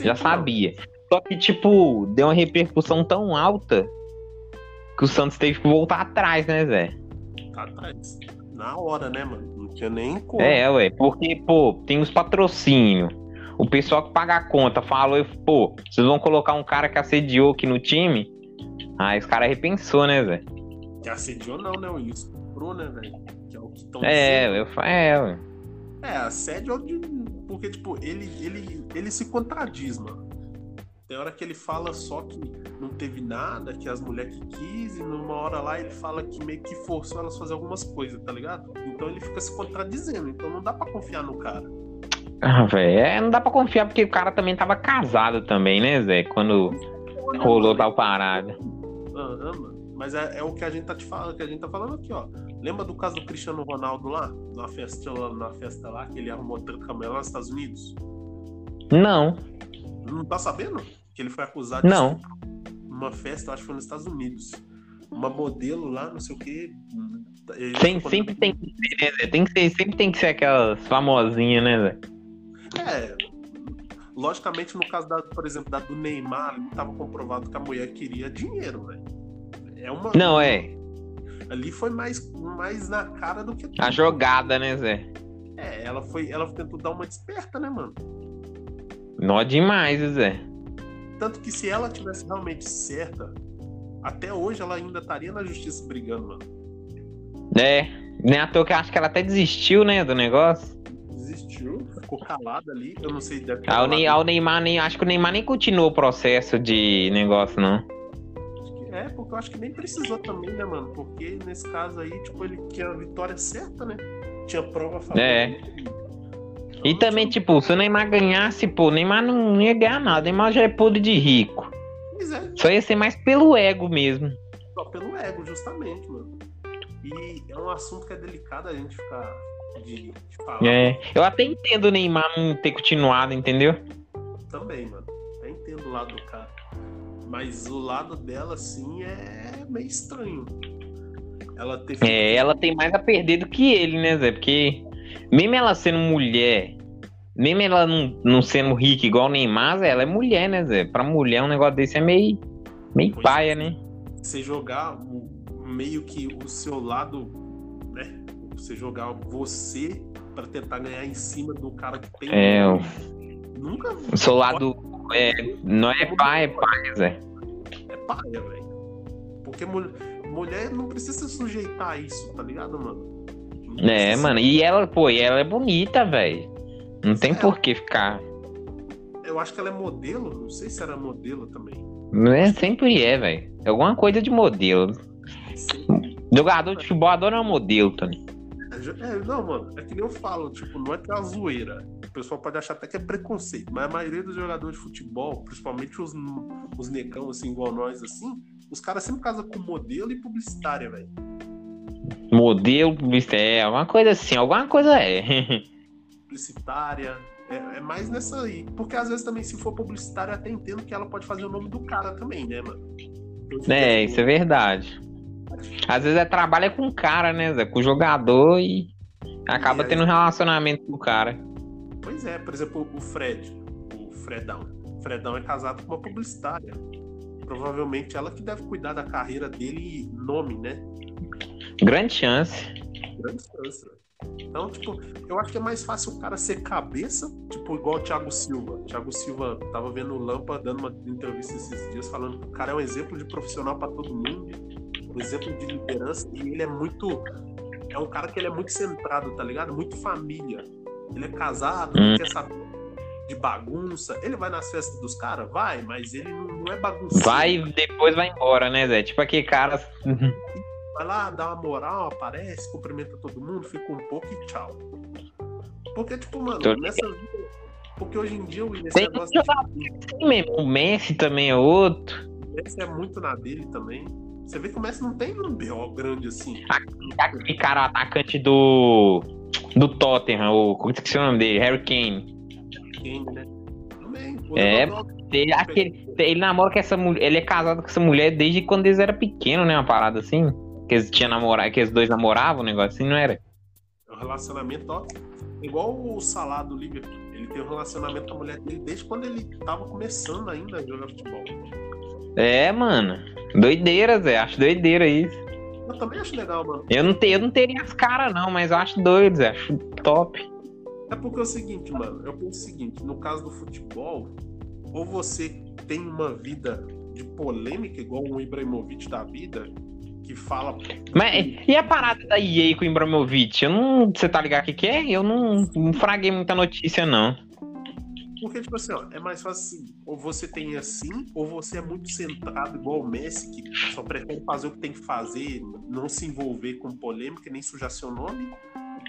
Já não. sabia. Só que, tipo, deu uma repercussão tão alta que o Santos teve que voltar atrás, né, Zé? Tá atrás. Na hora, né, mano? Não tinha nem como. É, ué. Porque, pô, tem os patrocínios. O pessoal que paga a conta falou, pô, vocês vão colocar um cara que assediou aqui no time? Aí os caras repensou, né, Zé? Que assediou não, né? Ele estuprou, né, velho? Que é o que estão É, eu falei, é, ué. É, assédio é. Porque, tipo, ele, ele, ele se contradiz, mano. Tem hora que ele fala só que não teve nada, que as mulheres que quis, e numa hora lá ele fala que meio que forçou elas a fazer algumas coisas, tá ligado? Então ele fica se contradizendo, então não dá pra confiar no cara. Ah, velho, é, não dá pra confiar porque o cara também tava casado também, né, Zé? Quando rolou tal parada. Aham, mano. Mas é, é o que a gente tá te falando, que a gente tá falando aqui, ó. Lembra do caso do Cristiano Ronaldo lá? Na festa, na festa lá, que ele arrumou treta com a mulher lá nos Estados Unidos? Não, Não tá sabendo? Que ele foi acusado de não. numa festa, acho que foi nos Estados Unidos. Uma modelo lá, não sei o que. Tem, sempre tem que ser, né? Tem que ser, sempre tem que ser aquelas famosinhas, né, Zé? É. Logicamente, no caso, da, por exemplo, da do Neymar, ali tava comprovado que a mulher queria dinheiro, velho. É uma. Não, é. Ali foi mais, mais na cara do que. A jogada, né, Zé? É, ela foi. Ela tentou dar uma desperta, né, mano? Nó demais, Zé. Tanto que se ela tivesse realmente certa, até hoje ela ainda estaria na justiça brigando, mano. É, nem à toa que eu acho que ela até desistiu, né, do negócio. Desistiu, ficou calada ali. Eu não sei, deve Ah, o, Ney, o Neymar nem. Acho que o Neymar nem continuou o processo de negócio, não. É, porque eu acho que nem precisou também, né, mano? Porque nesse caso aí, tipo, ele tinha a vitória certa, né? Tinha prova a favor. É. E também, tipo, se o Neymar ganhasse, pô, o Neymar não ia ganhar nada. O Neymar já é podre de rico. Pois é, Só ia ser mais pelo ego mesmo. só pelo ego, justamente, mano. E é um assunto que é delicado a gente ficar de, de falar É. Eu até entendo o Neymar não ter continuado, entendeu? também, mano. Eu entendo o lado do cara. Mas o lado dela, assim, é meio estranho. Ela teve. É, ela tem mais a perder do que ele, né, Zé? Porque mesmo ela sendo mulher, mesmo ela não, não sendo rica igual o Neymar, ela é mulher, né, Zé? Pra mulher um negócio desse é meio, meio Pois paia, né? Você jogar o- meio que o seu lado, né? Você jogar você pra tentar ganhar em cima do cara que tem. É, o Nunca o seu lado é, não é pai, é pai, Zé. é paia, velho. Porque mul- mulher não precisa se sujeitar a isso, tá ligado, mano? É, mano, e ela, pô, e ela é bonita, velho. Não tem É. por que ficar. Eu acho que ela é modelo, não sei se era modelo também. Não é, sempre é, velho. É alguma coisa de modelo. Jogador de futebol adora modelo, Tony. É, é, não, mano, é que nem eu falo, tipo, não é que é uma zoeira. O pessoal pode achar até que é preconceito, mas a maioria dos jogadores de futebol, principalmente os, os necão, assim, igual nós, assim, os caras sempre casam com modelo e publicitária, velho. Modelo, é, alguma coisa assim, alguma coisa é. [LAUGHS] Publicitária. É, é mais nessa aí. Porque às vezes também, se for publicitária, até entendo que ela pode fazer o nome do cara também, né, mano? É, isso é verdade. Às vezes é trabalha com o cara, né, Zé? Com o jogador e acaba E aí- tendo um relacionamento com o cara. Pois é, por exemplo, o Fred, o Fredão. O Fredão é casado com uma publicitária. Provavelmente ela que deve cuidar da carreira dele e nome, né? Grande chance. Grande chance, velho. Então, tipo, eu acho que é mais fácil o cara ser cabeça, tipo, igual o Thiago Silva. Thiago Silva tava vendo o Lampa dando uma entrevista esses dias falando que o cara é um exemplo de profissional pra todo mundo, um exemplo de liderança, e ele é muito. É um cara que ele é muito centrado, tá ligado? Muito família. Ele é casado, não Hum. quer saber de bagunça. Ele vai nas festas dos caras? Vai, mas ele não, não é bagunceiro. Vai e depois vai embora, né, Zé? Tipo aquele cara. [LAUGHS] Vai lá, dá uma moral, aparece, cumprimenta todo mundo, fica um pouco e tchau. Porque, tipo, mano, Tô nessa vida. Porque hoje em dia o esse Tem negócio jogador assim mesmo. O Messi também é outro. de Messi é muito na dele também. Você vê que o Messi não tem um BO grande assim. Aquele cara, o atacante do. Do Tottenham, o, como é que é o nome dele? Harry Kane. Quem, né? Também. O É, Ronaldo- Ele, aquele, ele namora com essa mulher. Ele é casado com essa mulher desde quando eles eram pequenos, né? Uma parada assim. Que eles tinham namorado, que eles dois namoravam, um negócio assim, não era? É um relacionamento, ó. Igual o Salah do Liverpool. Ele tem um relacionamento com a mulher dele desde quando ele tava começando ainda a jogar futebol. É, mano. Doideira, Zé. Acho doideira isso. Eu também acho legal, mano. Eu não, te, eu não teria as caras, não, mas eu acho doido, Zé. Acho top. É porque é o seguinte, mano. Eu penso o seguinte: no caso do futebol, ou você tem uma vida de polêmica, igual o Ibrahimovic da vida, que fala. Mas e a parada da EA com o Ibrahimovic? Eu não. Você tá ligado o que, que é? Eu não, não fraguei muita notícia, não. Porque, tipo assim, ó, é mais fácil assim, ou você tem assim, ou você é muito centrado, igual o Messi, que só prefere fazer o que tem que fazer, não se envolver com polêmica, nem sujar seu nome.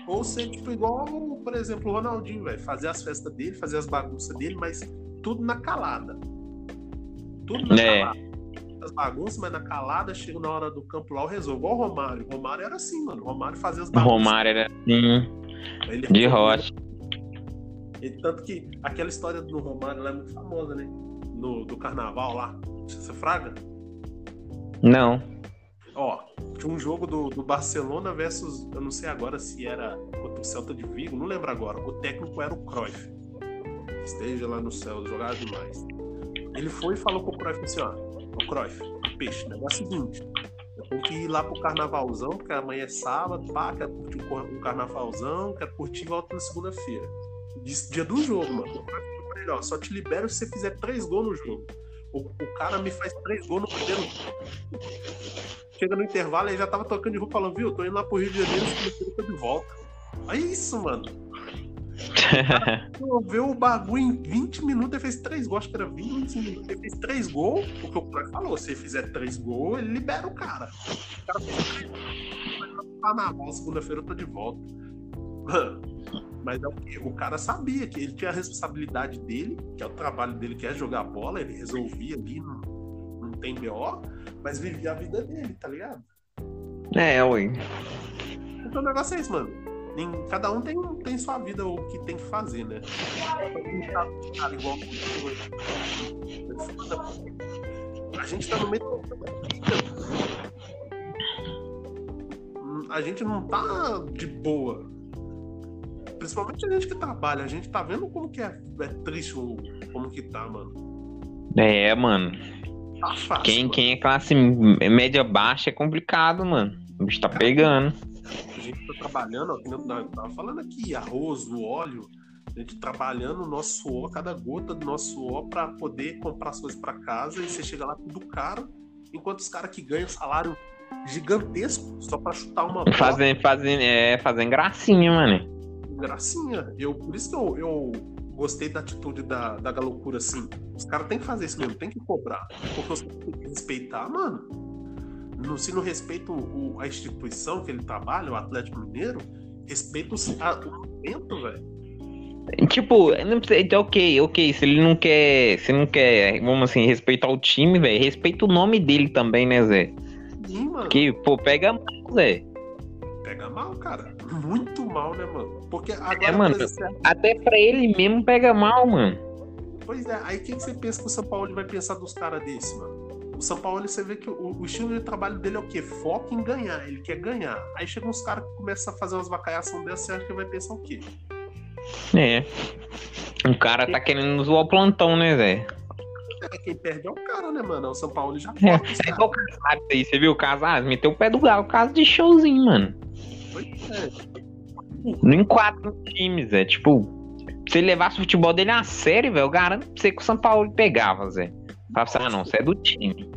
Ou ser, tipo, igual, por exemplo, o Ronaldinho, velho, fazer as festas dele, fazer as bagunças dele, mas tudo na calada. Tudo na É. calada. As bagunças, mas na calada, chega na hora do campo lá, eu resolvo. Igual o Romário. O Romário era assim, mano. O Romário fazia as O bagunças. Romário era assim, Ele de rocha. e tanto que aquela história do Romário lá é muito famosa, né? No, do carnaval lá. Você fraga? Não. Ó, tinha um jogo do, do Barcelona versus. Eu não sei agora se era contra o Celta de Vigo, não lembro agora. O técnico era o Cruyff. Esteja lá no céu, jogava demais. Ele foi e falou pro Cruyff assim: ó, o Cruyff, peixe, o negócio é o seguinte. Eu tenho que ir lá pro carnavalzão, porque amanhã é sábado, pá, quero curtir um carnavalzão, quero curtir e volto na segunda-feira. Dia do jogo, mano. O só te libero se você fizer três gols no jogo. O, o cara me faz três gols no primeiro Chega no intervalo, ele já tava tocando de roupa falando, viu, tô indo lá pro Rio de Janeiro, tô de volta. É isso, mano. [LAUGHS] Resolveu o bagulho em 20 minutos, ele fez três gols, acho que era 20, 25 minutos. Ele fez três gols, porque o Cruyff falou, se ele fizer três gols, ele libera o cara. O cara fez três gols, vai lá pro carnaval, segunda-feira eu tô de volta. [LAUGHS] Mas é o quê? O cara sabia que ele tinha a responsabilidade dele, que é o trabalho dele, que é jogar bola, ele resolvia ali, não, não tem BO, mas vivia a vida dele, tá ligado? é, ui. Então o negócio é isso, mano. Em- Cada um tem, tem sua vida, o que tem que fazer, né? Cara, igual a gente tá no meio a gente não tá de boa. Principalmente a gente que trabalha, a gente tá vendo como que é, é triste o, como que tá, mano. É, mano. Tá fácil. Quem, mano. quem é classe média baixa é complicado, mano. O bicho tá pegando. A gente tá trabalhando, ó, eu tava falando aqui, arroz, o óleo. A gente trabalhando o nosso suor, cada gota do nosso suor pra poder comprar as coisas pra casa e você chega lá tudo caro, enquanto os caras que ganham salário gigantesco só pra chutar uma bola, Fazendo, fazendo, é, fazendo gracinha, mano. gracinha. Eu, por isso que eu, eu gostei da atitude da, da galocura assim. Os caras têm que fazer isso mesmo, tem que cobrar. Porque os caras têm que respeitar, mano. Não, se não respeita o- o- a instituição que ele trabalha, o Atlético Mineiro, respeita o, a- o momento, velho. Tipo, não precisa, então, ok, ok. Se ele não quer, se não quer, vamos assim, respeitar o time, velho, respeita o nome dele também, né, Zé? Sim, mano. Que, pô, pega mal, Zé. Pega mal, cara. Muito mal, né, mano? Porque agora, É, mano. exemplo, Até pra ele mesmo pega mal, mano. pois é, aí o que, que você pensa que o São Paulo vai pensar dos caras desse, mano? O São Paulo, você vê que o, o estilo de trabalho dele é o quê? Foco em ganhar, ele quer ganhar. Aí chegam uns caras que começam a fazer umas vacaiações dessas, você acha que vai pensar o quê? É. O cara tá querendo zoar o plantão, né, Zé? É, quem perde é o cara, né, mano? O São Paulo já É, os é caras. igual o Casares aí, você viu o Casares? Meteu o pé do galo, caso de showzinho, mano. Pois é. Não enquadra no time, Zé. Tipo, se ele levasse o futebol dele a sério, velho, eu garanto pra você que o São Paulo pegava, Zé. Falava assim, ah, não, você é do time.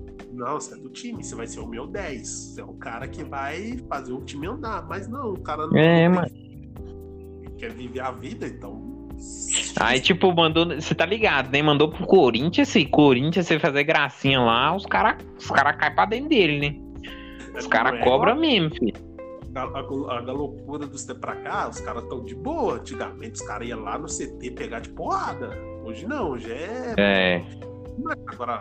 Não, você é do time, você vai ser o meu 10. Você é o cara que vai fazer o time andar. Mas não, o cara não. É, mano. tem- Quer viver a vida, então. Aí, tipo, mandou. Você tá ligado, né? Mandou pro Corinthians, se Corinthians você fazer gracinha lá, os caras os cara caem pra dentro dele, né? Os caras é cobram mesmo, filho. A, a, a loucura dos tempos pra cá, os caras estão de boa. Antigamente os caras iam lá no CT pegar de porrada. Hoje não, hoje é. É. Agora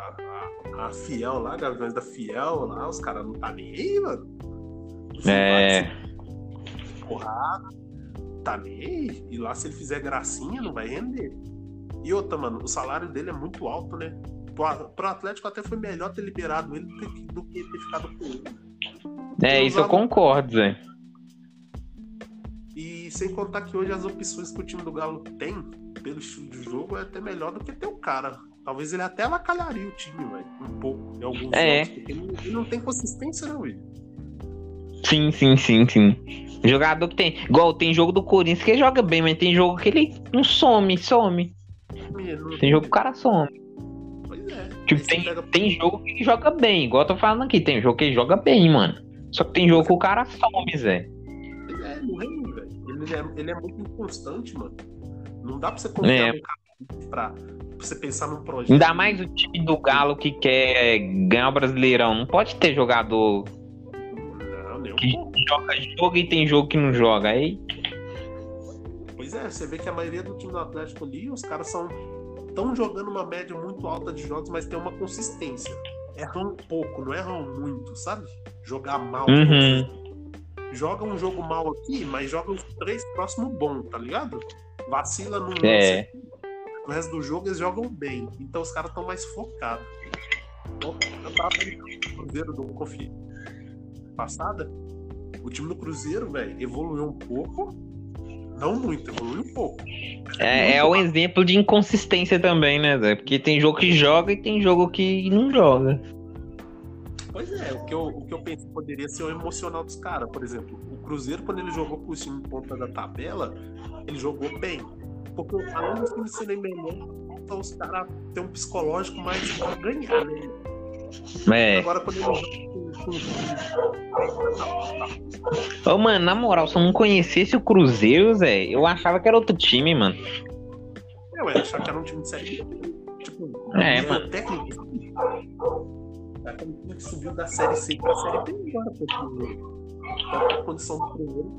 a, Fiel lá, Gaviões da Fiel lá, os caras não tá nem aí, mano. É. Porrada, tá nem aí. E lá se ele fizer gracinha, não vai render. E outra, mano, o salário dele é muito alto, né? Pro, pro Atlético até foi melhor ter liberado ele do que, do que ter ficado com ele. É, isso eu concordo, Zé. E sem contar que hoje as opções que o time do Galo tem, pelo estilo de jogo, é até melhor do que ter o cara. Talvez ele até avacalharia o time, velho. Um pouco, em alguns É. jogos. Porque ele, ele não tem consistência, né, Will? Sim, sim, sim, sim. Jogador que tem. Igual tem jogo do Corinthians que ele joga bem, mas tem jogo que ele não some, some. Ele não- Tem jogo que o cara some. Pois é. Tipo, tem, pega- tem jogo que ele joga bem, igual eu tô falando aqui. Tem jogo que ele joga bem, mano. Só que tem jogo que o cara some, Zé. Pois é, não rende, velho. Ele é, ele é muito inconstante, mano. Não dá pra você confiar É. num cara pra, pra você pensar num projeto. Ainda mais o time do Galo que quer ganhar o Brasileirão. Não pode ter jogador Não, que pouco. joga jogo e tem jogo que não joga. Aí, Pois é, você vê que a maioria do time do Atlético ali, os caras são estão jogando uma média muito alta de jogos, mas tem uma consistência. Erram pouco, não erram muito, sabe? Jogar mal. Uhum. Joga um jogo mal aqui, mas joga os três próximos bom, tá ligado? Vacila no lance. O resto do jogo eles jogam bem. Então os caras estão mais focados. Então, Eu tava vendo o Cruzeiro do Confiança passada. O time do Cruzeiro, velho, evoluiu um pouco. Não muito, evoluiu um pouco. é, é um exemplo de inconsistência também, né, Zé? Porque tem jogo que joga e tem jogo que não joga. Pois é, o que eu, o que eu pensei poderia ser o emocional dos caras. Por exemplo, o Cruzeiro, quando ele jogou com o time ponta da tabela, ele jogou bem. Porque além dos times serem melhor, então os caras têm um psicológico mais pra ganhar, né? É. Agora, quando com Ô, mano, na moral, se eu não conhecesse o Cruzeiro, Zé, eu achava que era outro time, mano. Eu ia achar que era um time de série. Tipo, É, era mano. técnico. Era aquele time que subiu da série C pra série B agora, porque tá a condição do Cruzeiro.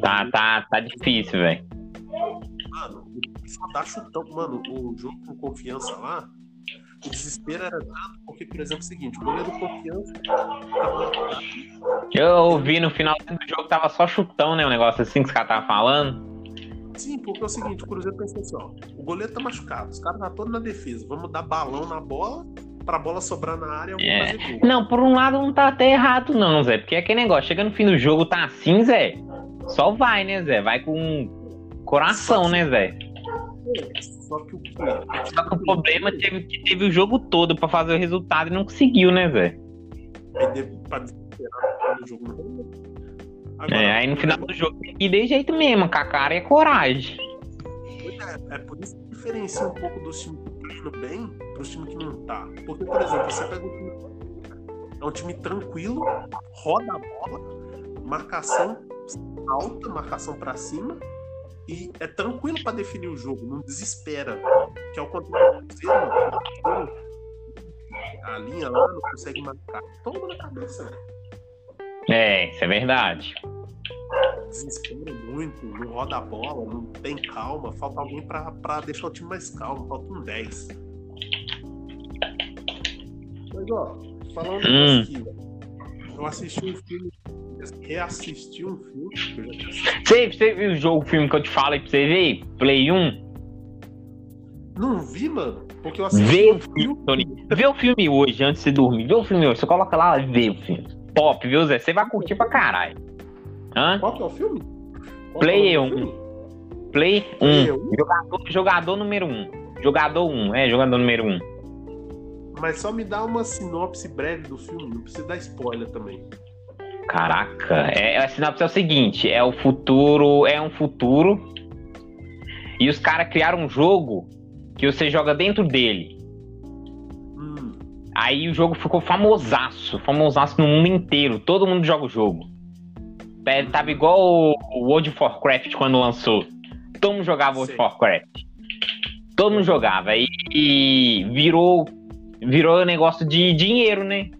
Tá, tá, tá difícil, velho. Mano, só dá chutão. Mano, o jogo com confiança lá, o desespero era tanto, porque, por exemplo, é o seguinte, o goleiro confiança. Eu ouvi no final do jogo tava só chutão, né? Um negócio assim que os caras estavam falando. Sim, porque é o seguinte, o Cruzeiro pensou assim, ó, o goleiro tá machucado, os caras tá todos na defesa, vamos dar balão na bola pra bola sobrar na área, eu vou É. fazer gol. Não, por um lado não tá até errado, não, Zé. Porque é aquele negócio, chega no fim do jogo, tá assim, Zé. Só vai, né, Zé? Vai com coração, né, Zé? Só que o? Só que o problema é teve que teve o jogo todo pra fazer o resultado e não conseguiu, né, Zé? Agora, É, aí no final do jogo tem que ir de jeito mesmo, com a cara e a coragem. É por isso que diferencia um pouco que estão indo bem pros times que não tá. Porque, por exemplo, você pega um time. É um time tranquilo, roda a bola, marcação alta, marcação pra cima. E é tranquilo pra definir o jogo, não desespera. Que é o contrário do. A linha lá não consegue marcar. Toma na cabeça, velho. É, isso é verdade. Desespera muito, não roda a bola, não tem calma, falta alguém pra, pra deixar o time mais calmo, falta um 10. Mas ó, falando Hum. aqui, eu assisti um filme, reassisti um filme. Você, você viu o jogo, o filme que eu te falei pra você ver? Play 1? Não vi, mano, porque eu assisti Vê o filme, Tony. Vê o filme hoje, antes de dormir. Vê o filme hoje. Você coloca lá e vê o filme. Top, viu, Zé? Você vai curtir pra caralho. Hã? Qual que é o filme? Qual Play é o um. filme? Play Play 1. um? Jogador, jogador número 1. Jogador 1, é, jogador número 1. Mas só me dá uma sinopse breve do filme, não precisa dar spoiler também. Caraca, é, a sinopse é o seguinte: é o futuro, é um futuro. E os caras criaram um jogo que você joga dentro dele. Hum, Aí o jogo ficou famosaço, famosaço no mundo inteiro. Todo mundo joga o jogo. É, tava igual o World of Warcraft quando lançou. Todo mundo jogava World of. Warcraft. Todo mundo jogava. E, e virou virou negócio de dinheiro, né?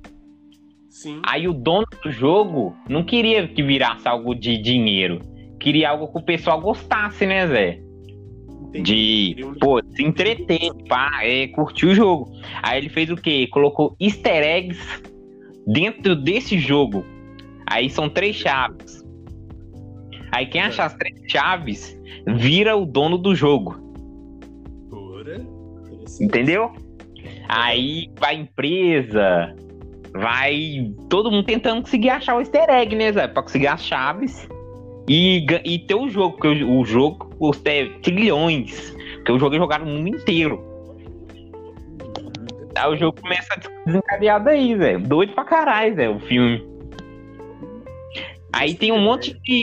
sim. Aí o dono do jogo não queria que virasse algo de dinheiro. Queria algo que o pessoal gostasse, né, Zé? entendi. De, pô, se entreter, pá, é, curtir o jogo. Aí ele fez o quê? Colocou easter eggs dentro desse jogo. Aí são três chaves. Aí quem achar as três chaves vira o dono do jogo. Entendeu? Aí vai empresa, vai todo mundo tentando conseguir achar o easter egg, né, Zé? Pra conseguir as chaves e, e ter o jogo, porque o, o jogo custa é, trilhões, porque o jogo é jogado no mundo inteiro. Aí o jogo começa a desencadear daí, Zé. Doido pra caralho, Zé, o filme. Aí tem um monte de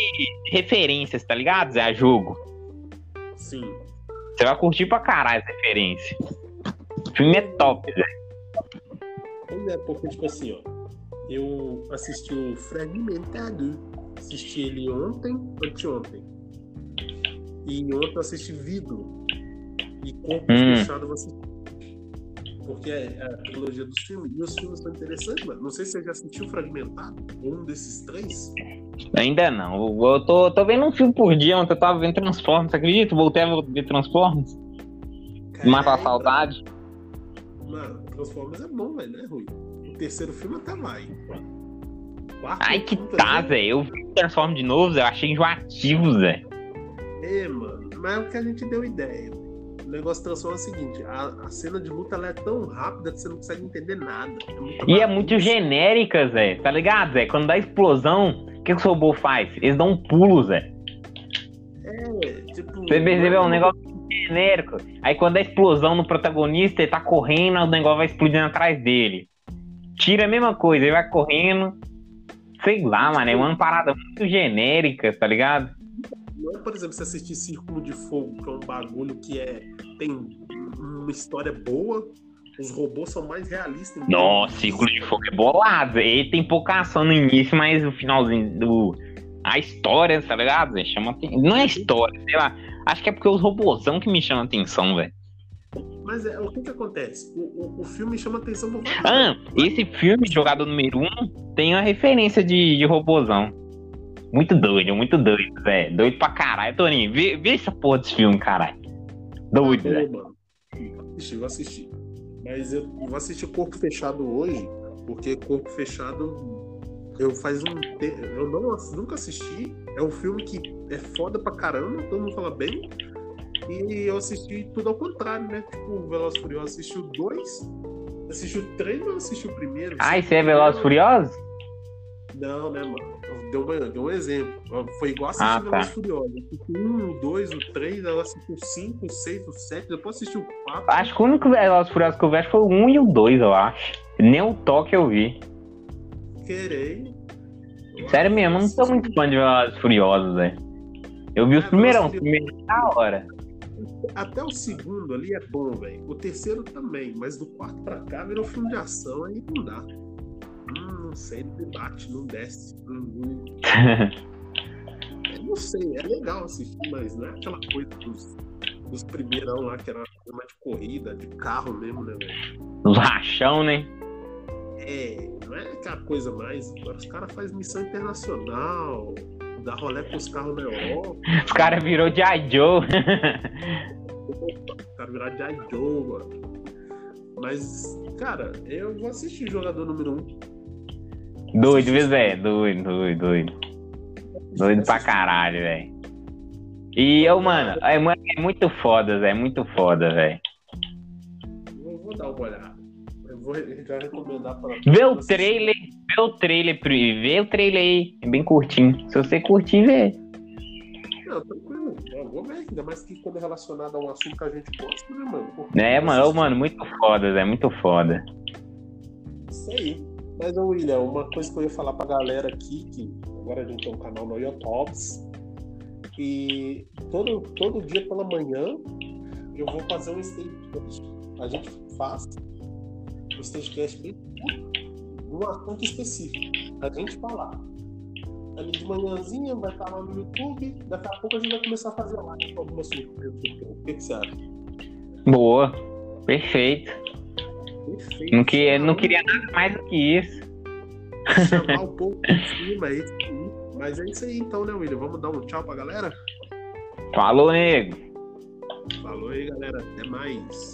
referências, tá ligado, Zé, a jogo. Sim. Você vai curtir pra caralho as referências. O filme é top, Zé. Pois é, porque, tipo assim, ó. Eu assisti o Fragmentado. Assisti ele ontem, anteontem. E ontem eu assisti Vidro. E Corpo Hum. Fechado eu assisti. Porque é a trilogia dos filmes. E os filmes são interessantes, mano. Não sei se você já assistiu Fragmentado. Um desses três. Ainda não. Eu tô, tô vendo um filme por dia, ontem eu tava vendo Transformers, acredita? Voltei a ver Transformers. Matar a Caralho, saudade. Mano, Transformers é bom, velho, não é ruim. O terceiro filme até vai. Quarto Ai que tá, Zé. Eu vi Transformers de novo. Eu achei enjoativo, Zé. É, mano, mas é o que a gente deu ideia. O negócio transforma é o seguinte: a, a cena de luta é tão rápida que você não consegue entender nada. É E é muito genérica, Zé. Tá ligado, Zé? Quando dá explosão, o que, que o robô faz? Eles dão um pulo, Zé. É, tipo, Você percebeu? É um negócio genérico. Aí quando dá explosão no protagonista, ele tá correndo, o negócio vai explodindo atrás dele. Tira a mesma coisa, ele vai correndo. Sei lá, mano. É uma parada muito genérica, tá ligado? Não é, por exemplo, você assistir Círculo de Fogo, que é um bagulho que é, tem uma história boa, os robôs são mais realistas. Nossa, Círculo de Fogo é bolado. Ele tem pouca ação no início, mas o finalzinho do. A história, tá ligado? Chama Não é história, sei lá. Acho que é porque os robôzão que me chamam a atenção, velho. Mas é, o que que acontece? O, o, o filme chama atenção Ah, esse filme, Jogador Número 1, um, tem uma referência de, de robôzão. Muito doido, muito doido, Zé. Doido pra caralho. Toninho, vê, vê essa porra desse filme, caralho. Doido, Tá Zé. bom, mano. Assisti, eu assisti. Mas eu vou assistir Corpo Fechado hoje, porque Corpo Fechado eu faz um eu não, nunca assisti. É um filme que é foda pra caramba, todo mundo fala bem. E eu assisti tudo ao contrário, né? Tipo, o Veloz Furioso assisti o 2 Assistiu três ou assistiu o primeiro? Ah, isso é Velozes e Furiosos? Não, né, mano? Deu, um- deu um exemplo. Foi igual assistir Ah, Velozes tá. Furiosos. Um, o dois, o três, ela assistiu o cinco, o seis, o sete, depois assistiu o quatro. Acho que o único Velozes Furiosos que eu vi foi o 1 e o 2, eu acho. Nem o toque eu vi. Querei. Sério mesmo, eu não sou muito fã de Velozes Furiosos, velho. Eu vi os É, os Velozes e primeiros da hora. Até o segundo ali é bom, velho. O terceiro também, mas do quarto pra cá virou filme de ação, aí não dá. Não sei, não bate, não desce. Hum. [LAUGHS] Eu não sei, é legal assistir, mas não é aquela coisa dos, dos primeirão lá, que era uma de corrida, de carro mesmo, né, velho? Os rachão, né? É, não é aquela coisa mais. Agora os caras fazem missão internacional, dá rolé com os carros na Europa, Os caras virou de Joe. os caras viraram de Joe, mano. Mas, cara, eu vou assistir jogador número 1. Doido, viu, Zé? Doido, doido, doido. Doido pra caralho, velho. E eu, mano, é, é muito foda, Zé. É muito foda, velho. Vou, dar uma olhada. Eu vou já recomendar para. Vê o trailer, vê o trailer, vê o trailer aí. É bem curtinho. Se você curtir, vê. Não, tranquilo. Eu vou ver, ainda mais que quando é relacionado a um assunto que a gente gosta, né, mano? Pô, É, mano, mano, muito foda, Zé. Muito foda. Isso aí. Mas, William, uma coisa que eu ia falar pra galera aqui, que agora a gente tem um canal no YouTubes, e todo, todo dia pela manhã eu vou fazer um stagecast. A gente faz um stagecast bem curto, num assunto específico. A gente falar. Ali de manhãzinha vai estar lá no YouTube, daqui a pouco a gente vai começar a fazer live com algumas surpresas. O que, que você acha? Boa. Perfeito. Perfeito. Não, que, não então, queria nada mais do que isso. Chamar [LAUGHS] um pouco de cima, mas é isso aí então, né, William? Vamos dar um tchau pra galera? Falou, nego. Falou aí, galera. Até mais.